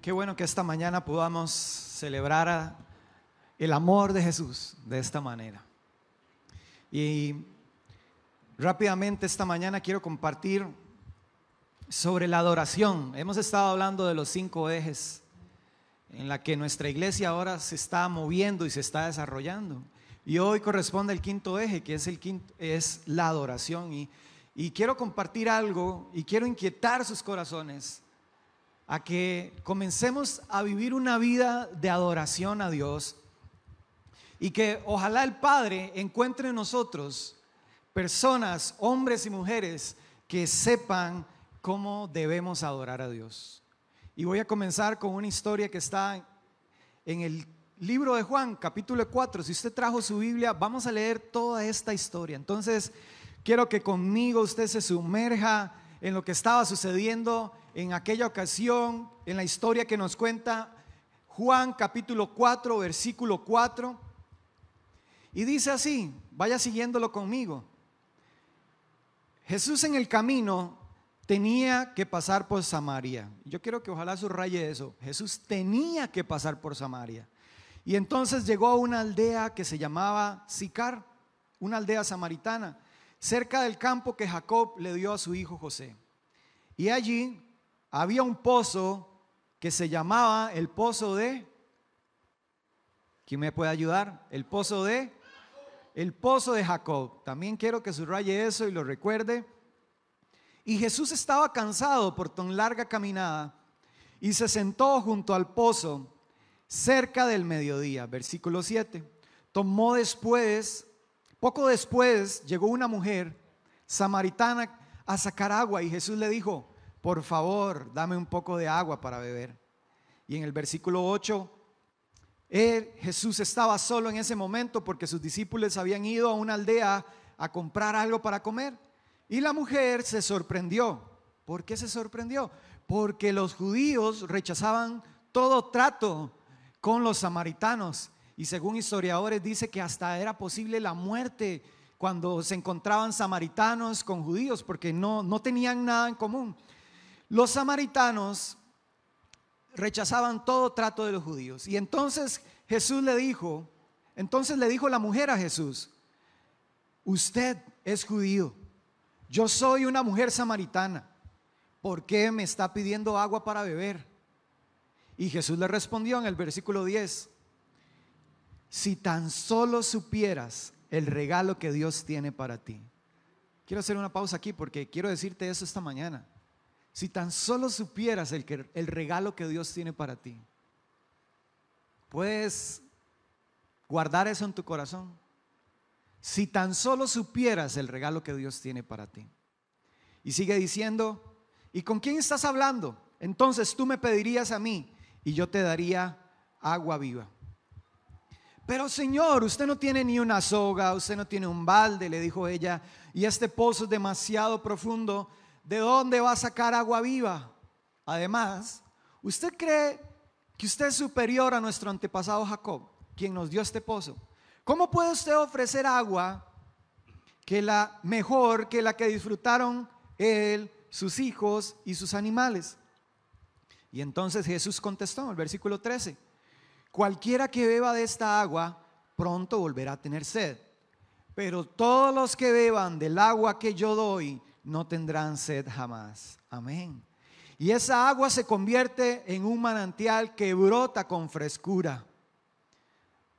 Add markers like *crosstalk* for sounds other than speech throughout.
Qué bueno que esta mañana podamos celebrar el amor de Jesús de esta manera. Y rápidamente esta mañana quiero compartir sobre la adoración. Hemos estado hablando de los cinco ejes en la que nuestra iglesia ahora se está moviendo y se está desarrollando. Y hoy corresponde el quinto eje, que es, el quinto, es la adoración. Y, y quiero compartir algo y quiero inquietar sus corazones a que comencemos a vivir una vida de adoración a Dios y que ojalá el Padre encuentre en nosotros personas, hombres y mujeres, que sepan cómo debemos adorar a Dios. Y voy a comenzar con una historia que está en el libro de Juan, capítulo 4. Si usted trajo su Biblia, vamos a leer toda esta historia. Entonces, quiero que conmigo usted se sumerja en lo que estaba sucediendo en aquella ocasión, en la historia que nos cuenta Juan capítulo 4, versículo 4. Y dice así, vaya siguiéndolo conmigo. Jesús en el camino tenía que pasar por Samaria. Yo quiero que ojalá subraye eso. Jesús tenía que pasar por Samaria. Y entonces llegó a una aldea que se llamaba Sicar, una aldea samaritana, cerca del campo que Jacob le dio a su hijo José. Y allí había un pozo que se llamaba el pozo de... ¿Quién me puede ayudar? El pozo de... El pozo de Jacob. También quiero que subraye eso y lo recuerde. Y Jesús estaba cansado por tan larga caminada y se sentó junto al pozo cerca del mediodía. Versículo 7. Tomó después, poco después, llegó una mujer samaritana a sacar agua y Jesús le dijo, por favor, dame un poco de agua para beber. Y en el versículo 8, él, Jesús estaba solo en ese momento porque sus discípulos habían ido a una aldea a comprar algo para comer. Y la mujer se sorprendió. ¿Por qué se sorprendió? Porque los judíos rechazaban todo trato con los samaritanos. Y según historiadores dice que hasta era posible la muerte cuando se encontraban samaritanos con judíos, porque no, no tenían nada en común. Los samaritanos rechazaban todo trato de los judíos. Y entonces Jesús le dijo, entonces le dijo la mujer a Jesús, usted es judío, yo soy una mujer samaritana, ¿por qué me está pidiendo agua para beber? Y Jesús le respondió en el versículo 10, si tan solo supieras el regalo que Dios tiene para ti. Quiero hacer una pausa aquí porque quiero decirte eso esta mañana. Si tan solo supieras el, que, el regalo que Dios tiene para ti, puedes guardar eso en tu corazón. Si tan solo supieras el regalo que Dios tiene para ti. Y sigue diciendo, ¿y con quién estás hablando? Entonces tú me pedirías a mí y yo te daría agua viva. Pero Señor, usted no tiene ni una soga, usted no tiene un balde, le dijo ella, y este pozo es demasiado profundo ¿de dónde va a sacar agua viva? Además, ¿usted cree que usted es superior a nuestro antepasado Jacob, quien nos dio este pozo? ¿Cómo puede usted ofrecer agua que la mejor que la que disfrutaron él, sus hijos y sus animales? Y entonces Jesús contestó el versículo 13, cualquiera que beba de esta agua pronto volverá a tener sed, pero todos los que beban del agua que yo doy no tendrán sed jamás. Amén. Y esa agua se convierte en un manantial que brota con frescura.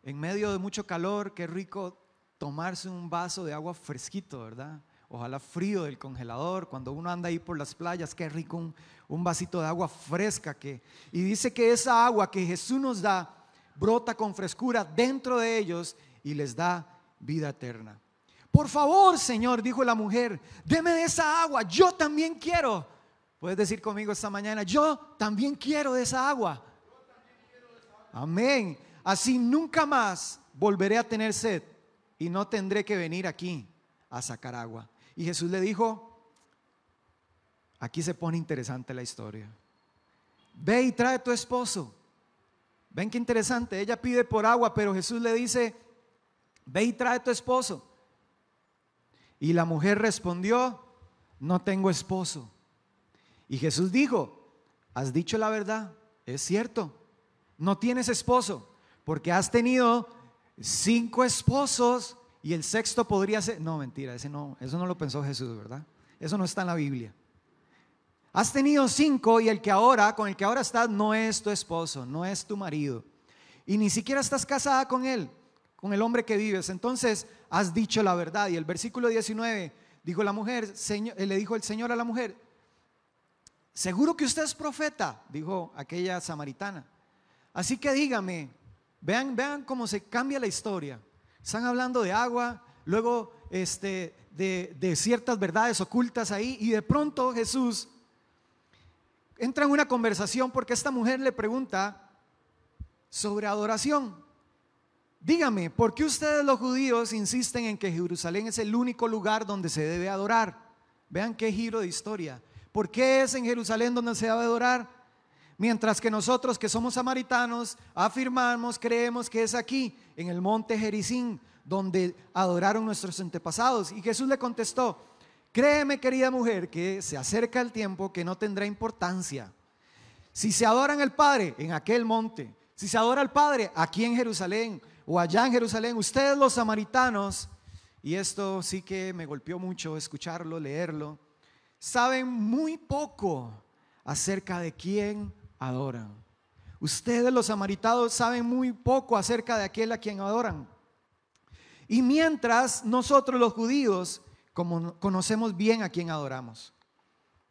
En medio de mucho calor, qué rico tomarse un vaso de agua fresquito, ¿verdad? Ojalá frío del congelador, cuando uno anda ahí por las playas, qué rico un, un vasito de agua fresca que y dice que esa agua que Jesús nos da brota con frescura dentro de ellos y les da vida eterna. Por favor, Señor, dijo la mujer, deme de esa agua, yo también quiero. Puedes decir conmigo esta mañana, yo también quiero de esa agua. Amén. Así nunca más volveré a tener sed y no tendré que venir aquí a sacar agua. Y Jesús le dijo, aquí se pone interesante la historia. Ve y trae tu esposo. Ven qué interesante, ella pide por agua, pero Jesús le dice, ve y trae tu esposo. Y la mujer respondió, no tengo esposo. Y Jesús dijo, has dicho la verdad, es cierto, no tienes esposo, porque has tenido cinco esposos y el sexto podría ser, no, mentira, ese no, eso no lo pensó Jesús, ¿verdad? Eso no está en la Biblia. Has tenido cinco y el que ahora, con el que ahora estás, no es tu esposo, no es tu marido. Y ni siquiera estás casada con él, con el hombre que vives. Entonces has dicho la verdad. Y el versículo 19 dijo la mujer, señor, le dijo el Señor a la mujer, seguro que usted es profeta, dijo aquella samaritana. Así que dígame, vean, vean cómo se cambia la historia. Están hablando de agua, luego este, de ciertas verdades ocultas ahí, y de pronto Jesús entra en una conversación porque esta mujer le pregunta sobre adoración. Dígame, ¿por qué ustedes los judíos insisten en que Jerusalén es el único lugar donde se debe adorar? Vean qué giro de historia. ¿Por qué es en Jerusalén donde se debe adorar? Mientras que nosotros que somos samaritanos afirmamos, creemos que es aquí, en el monte Jericín, donde adoraron nuestros antepasados. Y Jesús le contestó, Créeme, querida mujer, que se acerca el tiempo que no tendrá importancia. Si se adoran al Padre en aquel monte, si se adora al Padre aquí en Jerusalén o allá en Jerusalén, ustedes los samaritanos, y esto sí que me golpeó mucho escucharlo, leerlo, saben muy poco acerca de quién adoran. Ustedes los samaritanos saben muy poco acerca de aquel a quien adoran. Y mientras nosotros los judíos como conocemos bien a quien adoramos,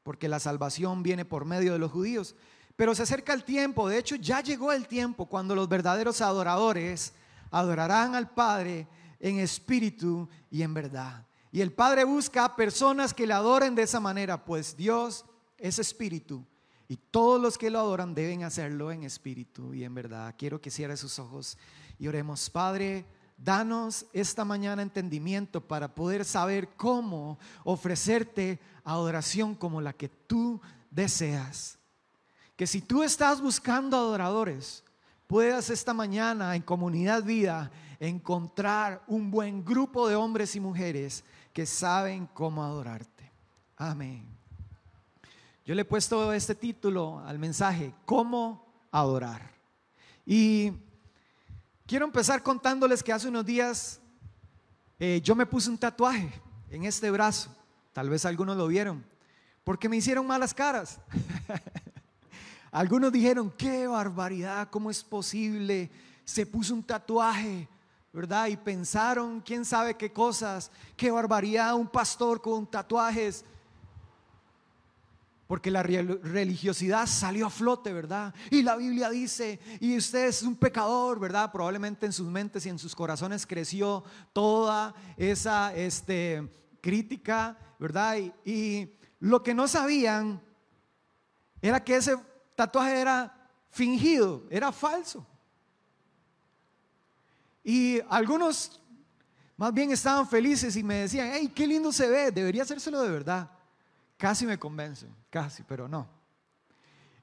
porque la salvación viene por medio de los judíos. Pero se acerca el tiempo, de hecho ya llegó el tiempo cuando los verdaderos adoradores adorarán al Padre en espíritu y en verdad. Y el Padre busca personas que le adoren de esa manera, pues Dios es espíritu y todos los que lo adoran deben hacerlo en espíritu y en verdad. Quiero que cierre sus ojos y oremos, Padre. Danos esta mañana entendimiento para poder saber cómo ofrecerte adoración como la que tú deseas. Que si tú estás buscando adoradores, puedas esta mañana en comunidad vida encontrar un buen grupo de hombres y mujeres que saben cómo adorarte. Amén. Yo le he puesto este título al mensaje, ¿cómo adorar? Y Quiero empezar contándoles que hace unos días eh, yo me puse un tatuaje en este brazo. Tal vez algunos lo vieron. Porque me hicieron malas caras. *laughs* algunos dijeron, qué barbaridad, ¿cómo es posible? Se puso un tatuaje, ¿verdad? Y pensaron, quién sabe qué cosas, qué barbaridad, un pastor con tatuajes porque la religiosidad salió a flote, ¿verdad? Y la Biblia dice, y usted es un pecador, ¿verdad? Probablemente en sus mentes y en sus corazones creció toda esa este, crítica, ¿verdad? y lo que no sabían era que ese tatuaje era fingido, era falso. Y algunos más bien estaban felices y me decían, hey, qué lindo se ve, debería hacérselo de verdad. Casi me convencen, casi, pero no.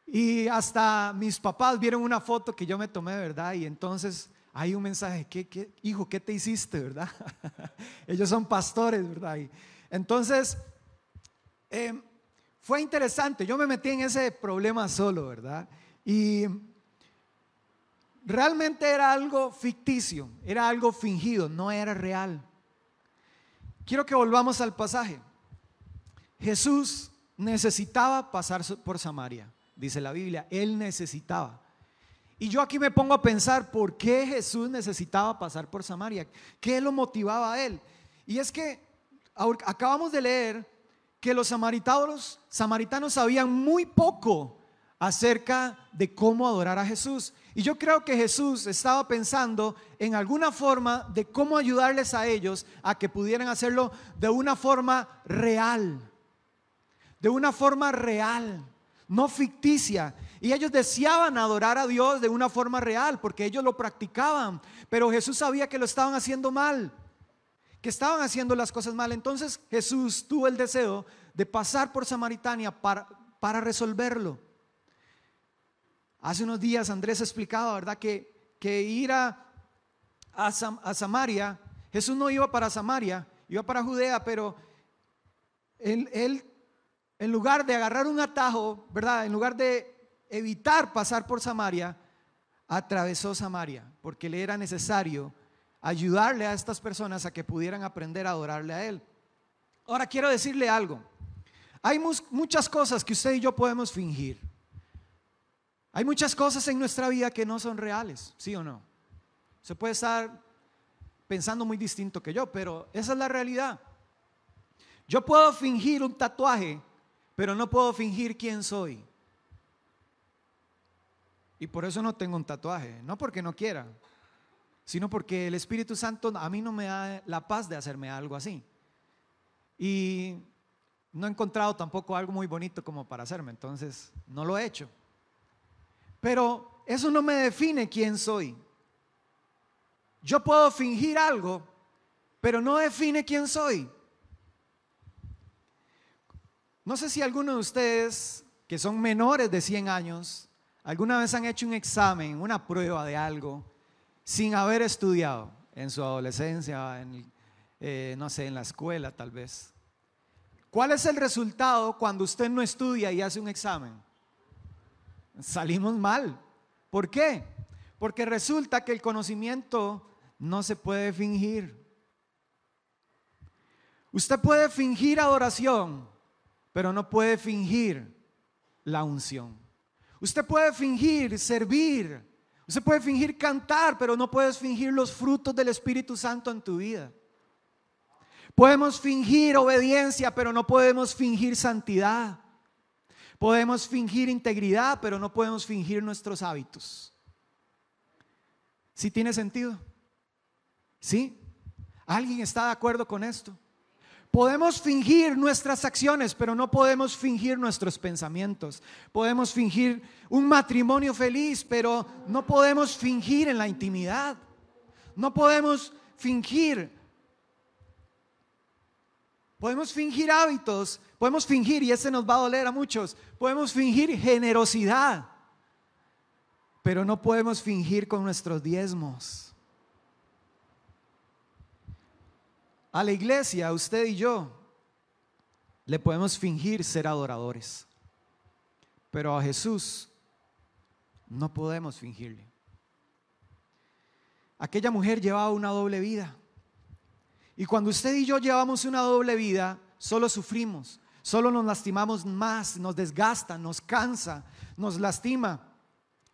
Y hasta mis papás vieron una foto que yo me tomé, ¿verdad? Y entonces hay un mensaje, ¿qué, hijo, ¿qué te hiciste, verdad? *laughs* Ellos son pastores, ¿verdad? Y entonces, em, fue interesante, yo me metí en ese problema solo, ¿verdad? Y realmente era algo ficticio, era algo fingido, no era real. Quiero que volvamos al pasaje. Jesús necesitaba pasar por Samaria, dice la Biblia, él necesitaba. Y yo aquí me pongo a pensar por qué Jesús necesitaba pasar por Samaria, qué lo motivaba a él. Y es que acabamos de leer que los samaritanos, samaritanos sabían muy poco acerca de cómo adorar a Jesús. Y yo creo que Jesús estaba pensando en alguna forma de cómo ayudarles a ellos a que pudieran hacerlo de una forma real de una forma real, no ficticia. Y ellos deseaban adorar a Dios de una forma real porque ellos lo practicaban. Pero Jesús sabía que lo estaban haciendo mal, que estaban haciendo las cosas mal. Entonces Jesús tuvo el deseo de pasar por Samaritania para, para resolverlo. Hace unos días Andrés explicaba, ¿verdad? Que, que ir a, a, a Samaria, Jesús no iba para Samaria, iba para Judea, pero él, él en lugar de agarrar un atajo, ¿verdad? En lugar de evitar pasar por Samaria, atravesó Samaria, porque le era necesario ayudarle a estas personas a que pudieran aprender a adorarle a Él. Ahora quiero decirle algo. Hay muchas cosas que usted y yo podemos fingir. Hay muchas cosas en nuestra vida que no son reales, ¿sí o no? Se puede estar pensando muy distinto que yo, pero esa es la realidad. Yo puedo fingir un tatuaje, pero no puedo fingir quién soy. Y por eso no tengo un tatuaje, no porque no quiera, sino porque el Espíritu Santo a mí no me da la paz de hacerme algo así. Y no he encontrado tampoco algo muy bonito como para hacerme, entonces no lo he hecho. Pero eso no me define quién soy. Yo puedo fingir algo, pero no define quién soy. No sé si alguno de ustedes que son menores de 100 años, alguna vez han hecho un examen, una prueba de algo, sin haber estudiado en su adolescencia, en, eh, no sé, en la escuela tal vez. ¿Cuál es el resultado cuando usted no estudia y hace un examen? Salimos mal. ¿Por qué? Porque resulta que el conocimiento no se puede fingir. Usted puede fingir adoración, pero no puede fingir la unción. Usted puede fingir servir. Usted puede fingir cantar, pero no puedes fingir los frutos del Espíritu Santo en tu vida. Podemos fingir obediencia, pero no podemos fingir santidad. Podemos fingir integridad, pero no podemos fingir nuestros hábitos. ¿Sí tiene sentido? ¿Sí? ¿Alguien está de acuerdo con esto? Podemos fingir nuestras acciones, pero no podemos fingir nuestros pensamientos. Podemos fingir un matrimonio feliz, pero no podemos fingir en la intimidad. No podemos fingir. Podemos fingir hábitos, podemos fingir, y ese nos va a doler a muchos, podemos fingir generosidad, pero no podemos fingir con nuestros diezmos. A la iglesia, usted y yo, le podemos fingir ser adoradores, pero a Jesús no podemos fingirle. Aquella mujer llevaba una doble vida. Y cuando usted y yo llevamos una doble vida, solo sufrimos, solo nos lastimamos más, nos desgasta, nos cansa, nos lastima.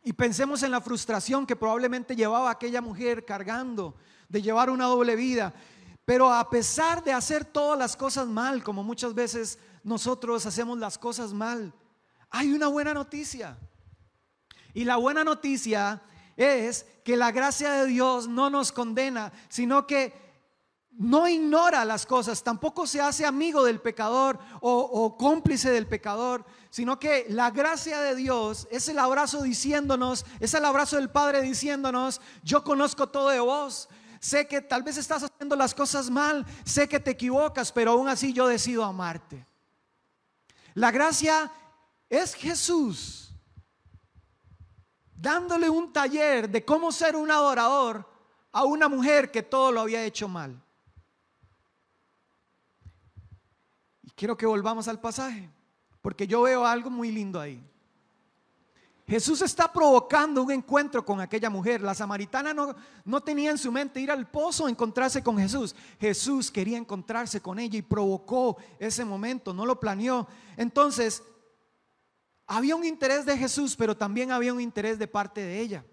Y pensemos en la frustración que probablemente llevaba aquella mujer cargando de llevar una doble vida. Pero a pesar de hacer todas las cosas mal, como muchas veces nosotros hacemos las cosas mal, hay una buena noticia. Y la buena noticia es que la gracia de Dios no nos condena, sino que no ignora las cosas, tampoco se hace amigo del pecador o, cómplice del pecador, sino que la gracia de Dios es el abrazo diciéndonos, es el abrazo del Padre diciéndonos, yo conozco todo de vos, sé que tal vez estás haciendo las cosas mal, sé que te equivocas, pero aún así yo decido amarte. La gracia es Jesús dándole un taller de cómo ser un adorador a una mujer que todo lo había hecho mal. Y quiero que volvamos al pasaje, porque yo veo algo muy lindo ahí. Jesús está provocando un encuentro con aquella mujer. La samaritana no, no tenía en su mente ir al pozo a encontrarse con Jesús. Jesús quería encontrarse con ella y provocó ese momento, no lo planeó. Entonces, había un interés de Jesús, pero también había un interés de parte de ella.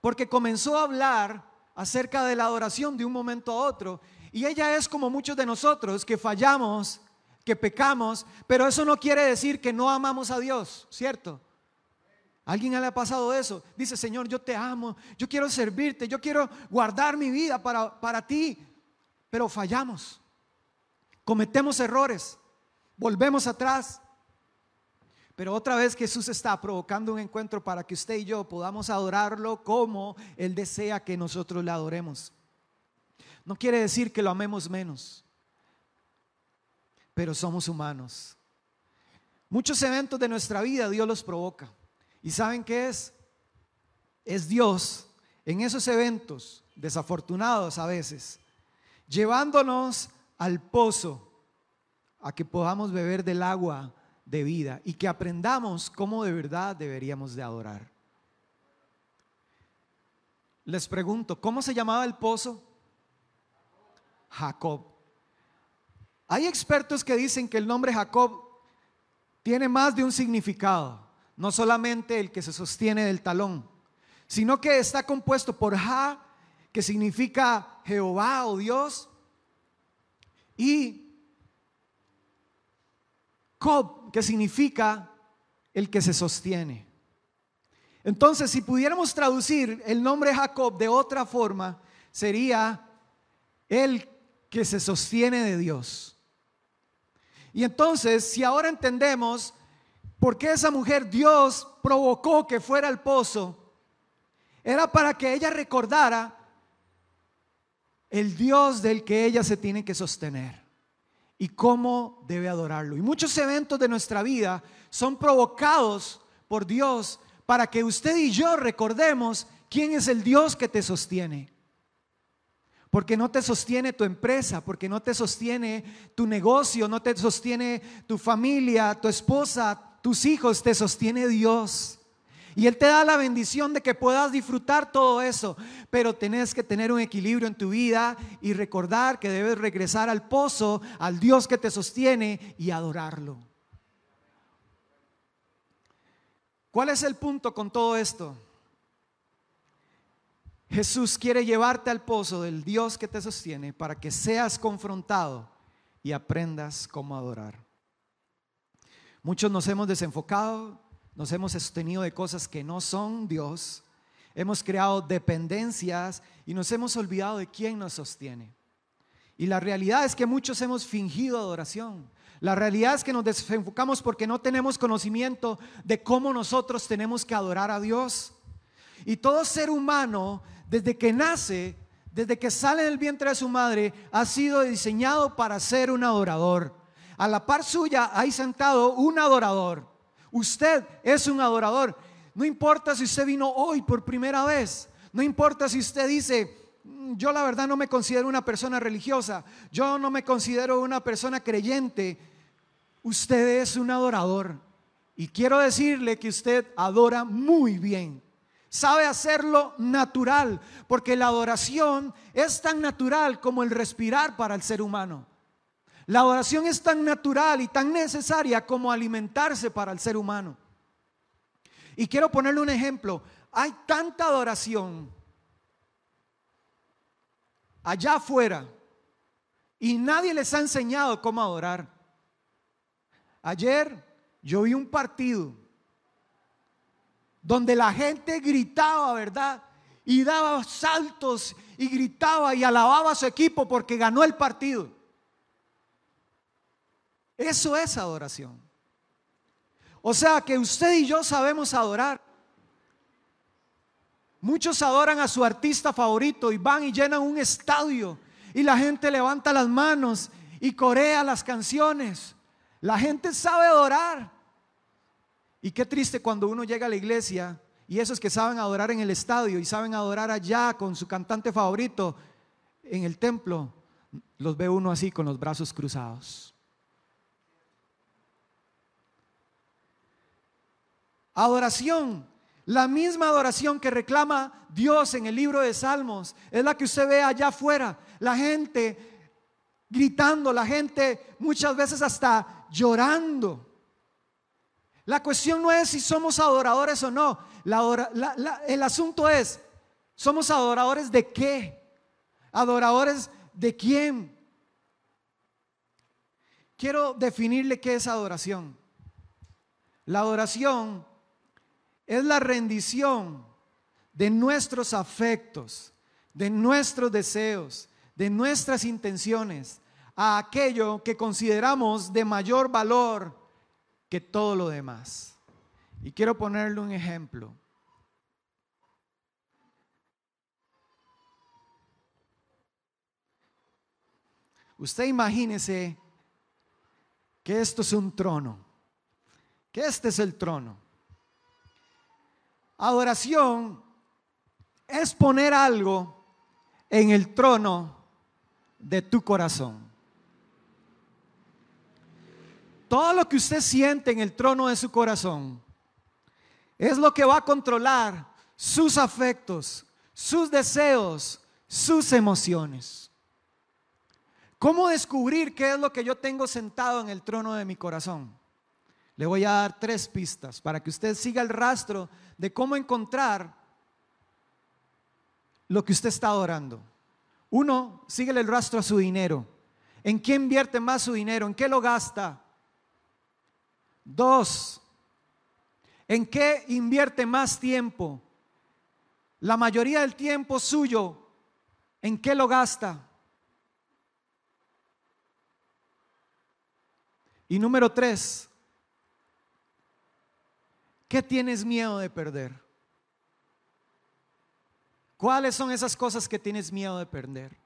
Porque comenzó a hablar acerca de la adoración de un momento a otro. Y ella es como muchos de nosotros que fallamos, que pecamos, pero eso no quiere decir que no amamos a Dios, ¿cierto? ¿Alguien le ha pasado eso? Dice, Señor, yo te amo, yo quiero servirte, yo quiero guardar mi vida para, para ti, pero fallamos, cometemos errores, volvemos atrás. Pero otra vez Jesús está provocando un encuentro para que usted y yo podamos adorarlo como Él desea que nosotros le adoremos. No quiere decir que lo amemos menos, pero somos humanos. Muchos eventos de nuestra vida Dios los provoca. ¿Y saben qué es? Es Dios en esos eventos desafortunados a veces, llevándonos al pozo a que podamos beber del agua de vida y que aprendamos cómo de verdad deberíamos de adorar. Les pregunto, ¿cómo se llamaba el pozo? Jacob. Hay expertos que dicen que el nombre Jacob tiene más de un significado, no solamente el que se sostiene del talón, sino que está compuesto por Ja, que significa Jehová o Dios, y Cob, que significa el que se sostiene. Entonces, si pudiéramos traducir el nombre Jacob de otra forma, sería el que se sostiene de Dios. Y entonces, si ahora entendemos por qué esa mujer Dios provocó que fuera al pozo, era para que ella recordara el Dios del que ella se tiene que sostener y cómo debe adorarlo. Y muchos eventos de nuestra vida son provocados por Dios para que usted y yo recordemos quién es el Dios que te sostiene. Porque no te sostiene tu empresa, porque no te sostiene tu negocio, no te sostiene tu familia, tu esposa, tus hijos, te sostiene Dios. Y Él te da la bendición de que puedas disfrutar todo eso, pero tenés que tener un equilibrio en tu vida y recordar que debes regresar al pozo, al Dios que te sostiene y adorarlo. ¿Cuál es el punto con todo esto? Jesús quiere llevarte al pozo del Dios que te sostiene para que seas confrontado y aprendas cómo adorar. Muchos nos hemos desenfocado, nos hemos sostenido de cosas que no son Dios, hemos creado dependencias y nos hemos olvidado de quién nos sostiene. Y la realidad es que muchos hemos fingido adoración. La realidad es que nos desenfocamos porque no tenemos conocimiento de cómo nosotros tenemos que adorar a Dios. Y todo ser humano, desde que nace, desde que sale del vientre de su madre, ha sido diseñado para ser un adorador. A la par suya hay sentado un adorador. Usted es un adorador. No importa si usted vino hoy por primera vez. No importa si usted dice, mm, yo la verdad no me considero una persona religiosa. Yo no me considero una persona creyente usted es un adorador. Y quiero decirle que usted adora muy bien. Sabe hacerlo natural, porque la adoración es tan natural como el respirar para el ser humano. La adoración es tan natural y tan necesaria como alimentarse para el ser humano. Y quiero ponerle un ejemplo. Hay tanta adoración allá afuera y nadie les ha enseñado cómo adorar. Ayer yo vi un partido donde la gente gritaba, ¿verdad? Y daba saltos y gritaba y alababa a su equipo porque ganó el partido. Eso es adoración. O sea que usted y yo sabemos adorar. Muchos adoran a su artista favorito y van y llenan un estadio y la gente levanta las manos y corea las canciones. La gente sabe adorar. Y qué triste cuando uno llega a la iglesia y esos que saben adorar en el estadio y saben adorar allá con su cantante favorito en el templo, los ve uno así con los brazos cruzados. Adoración, la misma adoración que reclama Dios en el libro de Salmos, es la que usted ve allá afuera. La gente gritando, la gente muchas veces hasta llorando. La cuestión no es si somos adoradores o no. el asunto es, ¿somos adoradores de qué? ¿Adoradores de quién? Quiero definirle qué es adoración. La adoración es la rendición de nuestros afectos, de nuestros deseos, de nuestras intenciones a aquello que consideramos de mayor valor que todo lo demás. Y quiero ponerle un ejemplo. Usted imagínese que esto es un trono, que este es el trono. Adoración es poner algo en el trono de tu corazón. todo lo que usted siente en el trono de su corazón es lo que va a controlar sus afectos, sus deseos, sus emociones. ¿Cómo descubrir qué es lo que yo tengo sentado en el trono de mi corazón? Le voy a dar tres pistas para que usted siga el rastro de cómo encontrar lo que usted está adorando. Uno, síguele el rastro a su dinero. ¿En qué invierte más su dinero? ¿En qué lo gasta? Dos, ¿en qué invierte más tiempo? La mayoría del tiempo suyo, ¿en qué lo gasta? Y número tres, ¿qué tienes miedo de perder? ¿Cuáles son esas cosas que tienes miedo de perder?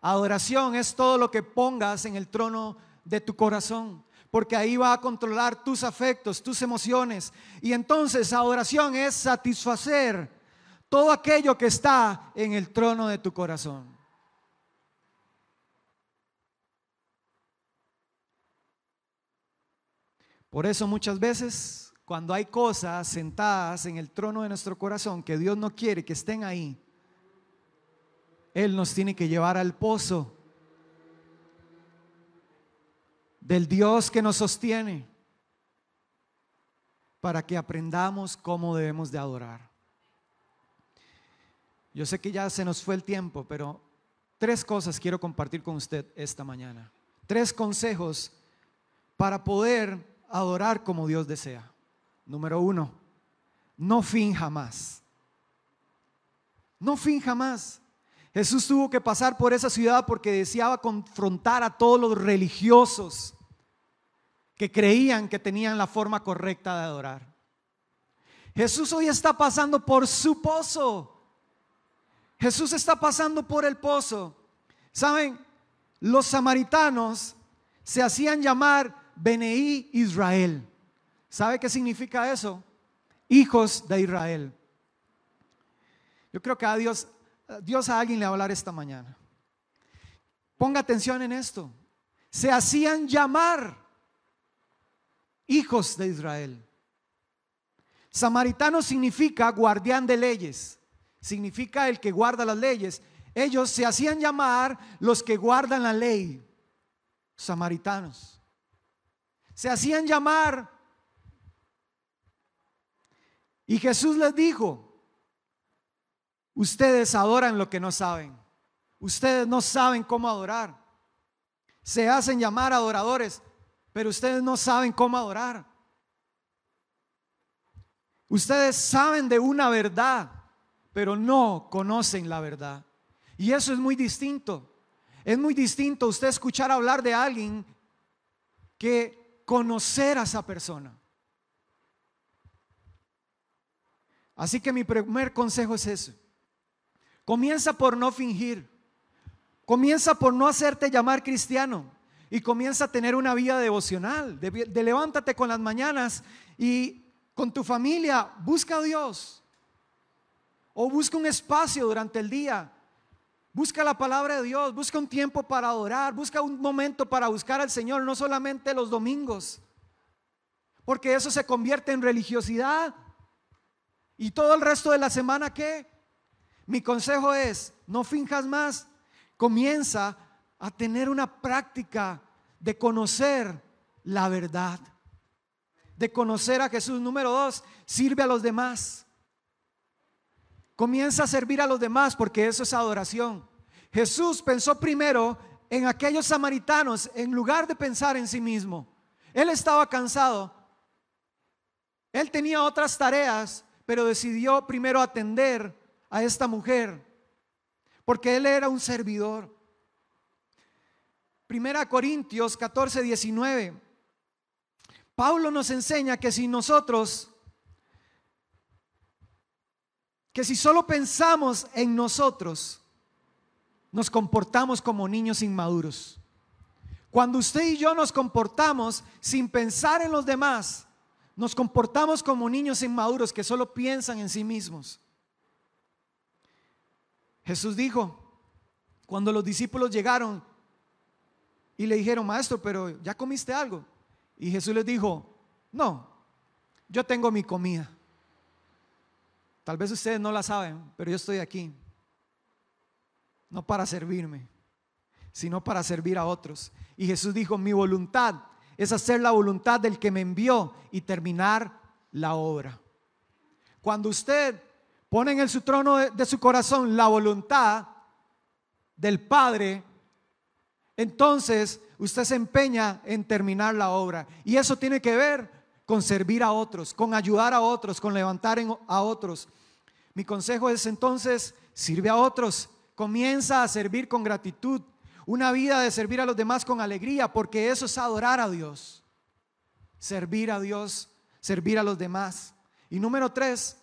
Adoración es todo lo que pongas en el trono de tu corazón, porque ahí va a controlar tus afectos, tus emociones. Y entonces adoración es satisfacer todo aquello que está en el trono de tu corazón. Por eso muchas veces cuando hay cosas sentadas en el trono de nuestro corazón que Dios no quiere que estén ahí, él nos tiene que llevar al pozo del Dios que nos sostiene para que aprendamos cómo debemos de adorar. Yo sé que ya se nos fue el tiempo, pero tres cosas quiero compartir con usted esta mañana. Tres consejos para poder adorar como Dios desea. Número uno, no finja más. No finja más. Jesús tuvo que pasar por esa ciudad porque deseaba confrontar a todos los religiosos que creían que tenían la forma correcta de adorar. Jesús hoy está pasando por su pozo. Jesús está pasando por el pozo. Saben, los samaritanos se hacían llamar Beneí Israel. ¿Sabe qué significa eso? Hijos de Israel. Yo creo que a Dios Dios a alguien le va a hablar esta mañana. Ponga atención en esto. Se hacían llamar hijos de Israel. Samaritano significa guardián de leyes, significa el que guarda las leyes. Ellos se hacían llamar los que guardan la ley, samaritanos. Se hacían llamar. Y Jesús les dijo, Ustedes adoran lo que no saben. Ustedes no saben cómo adorar. Se hacen llamar adoradores, pero ustedes no saben cómo adorar. Ustedes saben de una verdad, pero no conocen la verdad. Y eso es muy distinto. Es muy distinto usted escuchar hablar de alguien que conocer a esa persona. Así que mi primer consejo es ese. Comienza por no fingir. Comienza por no hacerte llamar cristiano. Y comienza a tener una vida devocional. De, levántate con las mañanas y con tu familia busca a Dios. O busca un espacio durante el día. Busca la palabra de Dios. Busca un tiempo para adorar. Busca un momento para buscar al Señor. No solamente los domingos. Porque eso se convierte en religiosidad. Y todo el resto de la semana, ¿qué? Mi consejo es, no finjas más, comienza a tener una práctica de conocer la verdad, de conocer a Jesús. Número dos, sirve a los demás. Comienza a servir a los demás porque eso es adoración. Jesús pensó primero en aquellos samaritanos en lugar de pensar en sí mismo. Él estaba cansado. Él tenía otras tareas, pero decidió primero atender a esta mujer, porque él era un servidor. Primera Corintios 14, 19. Pablo nos enseña que si nosotros, que si solo pensamos en nosotros, nos comportamos como niños inmaduros. Cuando usted y yo nos comportamos sin pensar en los demás, nos comportamos como niños inmaduros que solo piensan en sí mismos. Jesús dijo, cuando los discípulos llegaron y le dijeron, maestro, pero ya comiste algo. Y Jesús les dijo, no, yo tengo mi comida. Tal vez ustedes no la saben, pero yo estoy aquí. No para servirme, sino para servir a otros. Y Jesús dijo, mi voluntad es hacer la voluntad del que me envió y terminar la obra. Cuando usted pone en su trono de, de su corazón la voluntad del Padre, entonces usted se empeña en terminar la obra. Y eso tiene que ver con servir a otros, con ayudar a otros, con levantar a otros. Mi consejo es entonces, sirve a otros, comienza a servir con gratitud, una vida de servir a los demás con alegría, porque eso es adorar a Dios. Servir a Dios, servir a los demás. Y número tres,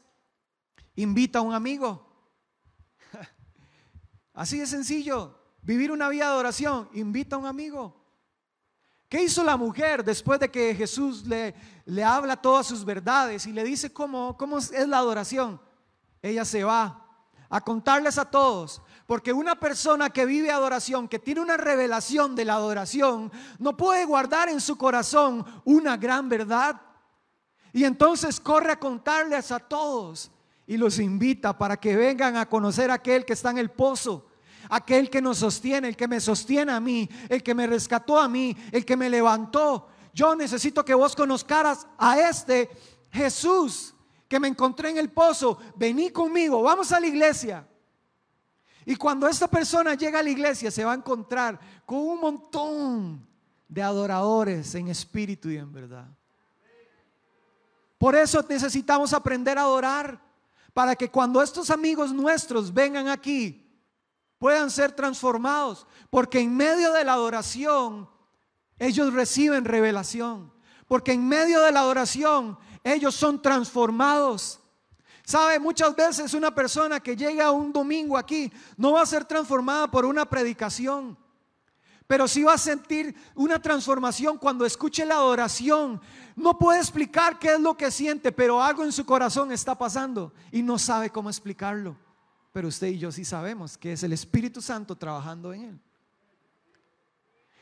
invita a un amigo. *laughs* Así de sencillo, vivir una vida de adoración, invita a un amigo. ¿Qué hizo la mujer después de que Jesús le, le habla todas sus verdades y le dice cómo, cómo es la adoración? Ella se va a contarles a todos, porque una persona que vive adoración, que tiene una revelación de la adoración, no puede guardar en su corazón una gran verdad. Y entonces corre a contarles a todos y los invita para que vengan a conocer a aquel que está en el pozo, aquel que nos sostiene, el que me sostiene a mí, el que me rescató a mí, el que me levantó. Yo necesito que vos conozcaras a este Jesús que me encontré en el pozo. Vení conmigo, vamos a la iglesia. Y cuando esta persona llega a la iglesia se va a encontrar con un montón de adoradores en espíritu y en verdad. Por eso necesitamos aprender a adorar para que cuando estos amigos nuestros vengan aquí puedan ser transformados, porque en medio de la adoración ellos reciben revelación, porque en medio de la adoración ellos son transformados. ¿Sabe? Muchas veces una persona que llega un domingo aquí no va a ser transformada por una predicación, pero sí va a sentir una transformación cuando escuche la adoración, no puede explicar qué es lo que siente, pero algo en su corazón está pasando y no sabe cómo explicarlo. Pero usted y yo sí sabemos que es el Espíritu Santo trabajando en él.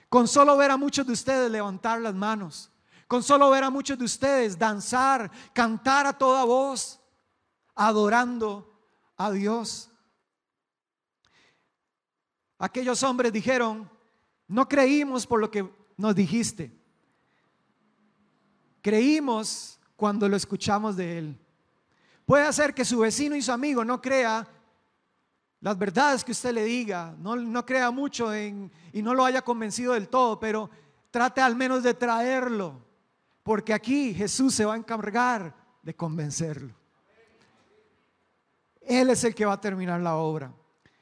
Con solo ver a muchos de ustedes levantar las manos, con solo ver a muchos de ustedes danzar, cantar a toda voz, adorando a Dios. Aquellos hombres dijeron, no creímos por lo que nos dijiste. Creímos cuando lo escuchamos de Él. Puede hacer que su vecino y su amigo no crea las verdades que usted le diga, no, no crea mucho y no lo haya convencido del todo, pero trate al menos de traerlo, porque aquí Jesús se va a encargar de convencerlo. Él es el que va a terminar la obra.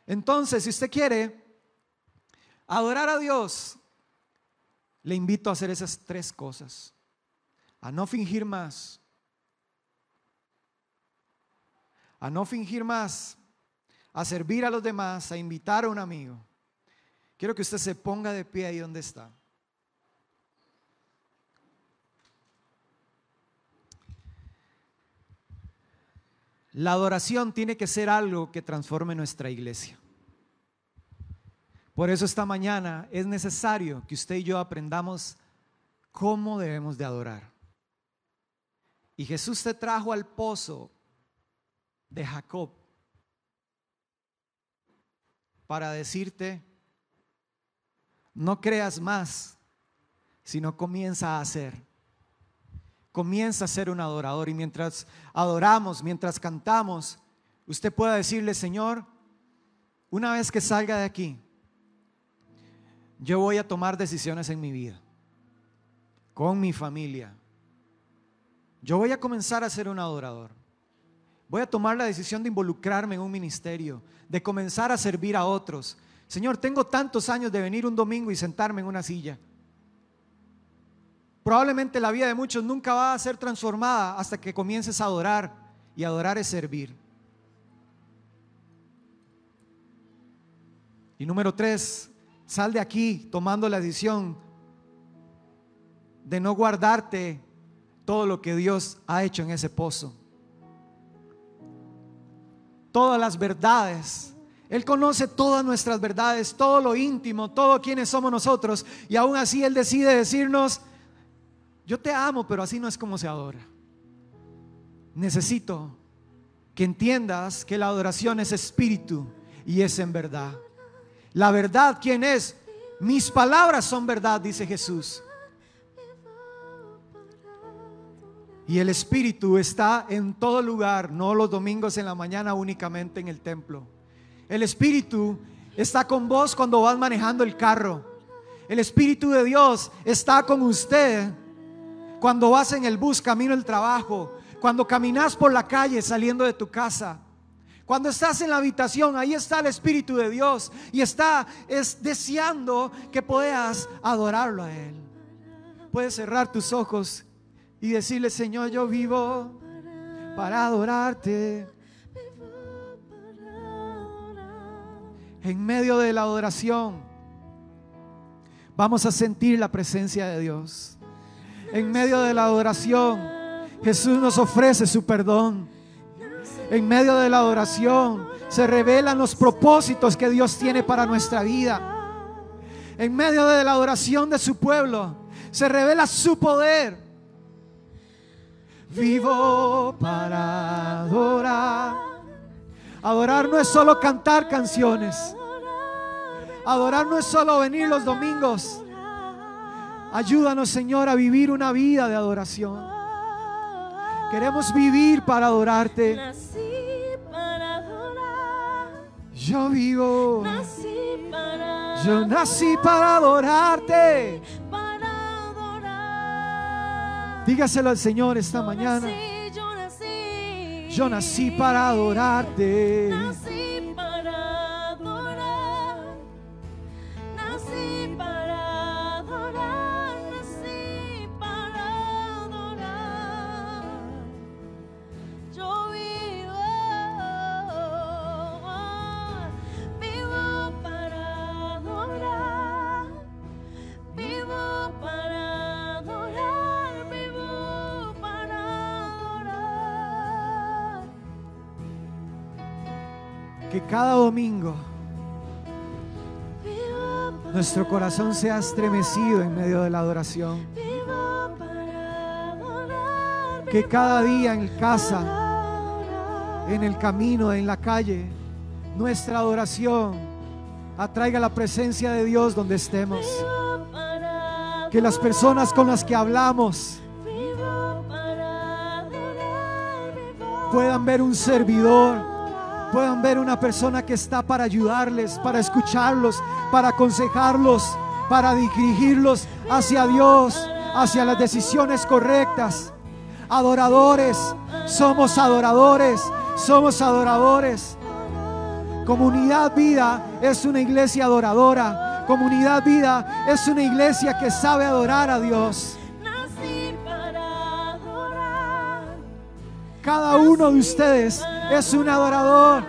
Entonces, si usted quiere adorar a Dios, le invito a hacer esas tres cosas a no fingir más, a no fingir más, a servir a los demás, a invitar a un amigo. Quiero que usted se ponga de pie ahí donde está. La adoración tiene que ser algo que transforme nuestra iglesia. Por eso esta mañana es necesario que usted y yo aprendamos cómo debemos de adorar. Y Jesús te trajo al pozo de Jacob para decirte, no creas más, sino comienza a hacer. Comienza a ser un adorador y mientras adoramos, mientras cantamos, usted pueda decirle, Señor, una vez que salga de aquí, yo voy a tomar decisiones en mi vida, con mi familia, yo voy a comenzar a ser un adorador. Voy a tomar la decisión de involucrarme en un ministerio, de comenzar a servir a otros. Señor, tengo tantos años de venir un domingo y sentarme en una silla. Probablemente la vida de muchos nunca va a ser transformada hasta que comiences a adorar. Y adorar es servir. Y número tres, sal de aquí tomando la decisión de no guardarte todo lo que Dios ha hecho en ese pozo. Todas las verdades. Él conoce todas nuestras verdades, todo lo íntimo, todo quienes somos nosotros. Y aún así Él decide decirnos, yo te amo, pero así no es como se adora. Necesito que entiendas que la adoración es espíritu y es en verdad. La verdad, ¿quién es? Mis palabras son verdad, dice Jesús. Y el Espíritu está en todo lugar, no los domingos en la mañana únicamente en el templo. El Espíritu está con vos cuando vas manejando el carro. El Espíritu de Dios está con usted cuando vas en el bus camino al trabajo, cuando caminas por la calle saliendo de tu casa. Cuando estás en la habitación, ahí está el Espíritu de Dios y está es deseando que puedas adorarlo a Él. Puedes cerrar tus ojos y decirle, Señor, yo vivo para adorarte. En medio de la adoración, vamos a sentir la presencia de Dios. En medio de la adoración, Jesús nos ofrece su perdón. En medio de la adoración se revelan los propósitos que Dios tiene para nuestra vida. En medio de la adoración de su pueblo se revela su poder. Vivo para adorar. Adorar no es solo cantar canciones. Adorar no es solo venir los domingos. Ayúdanos, Señor, a vivir una vida de adoración. Queremos vivir para adorarte. Yo vivo. Yo nací para adorarte. Dígaselo al Señor esta mañana. Yo nací para adorarte. Nuestro corazón sea estremecido en medio de la adoración. Que cada día en casa, en el camino, en la calle, nuestra adoración atraiga la presencia de Dios donde estemos. Que las personas con las que hablamos puedan ver un servidor puedan ver una persona que está para ayudarles, para escucharlos, para aconsejarlos, para dirigirlos hacia Dios, hacia las decisiones correctas. Adoradores, somos adoradores, somos adoradores. Comunidad Vida es una iglesia adoradora. Comunidad Vida es una iglesia que sabe adorar a Dios. Cada uno de ustedes es un adorador.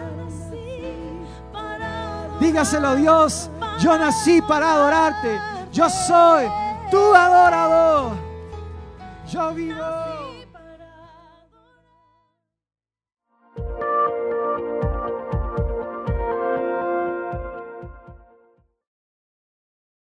Dígaselo a Dios, yo nací para adorarte. Yo soy tu adorador. Yo vivo.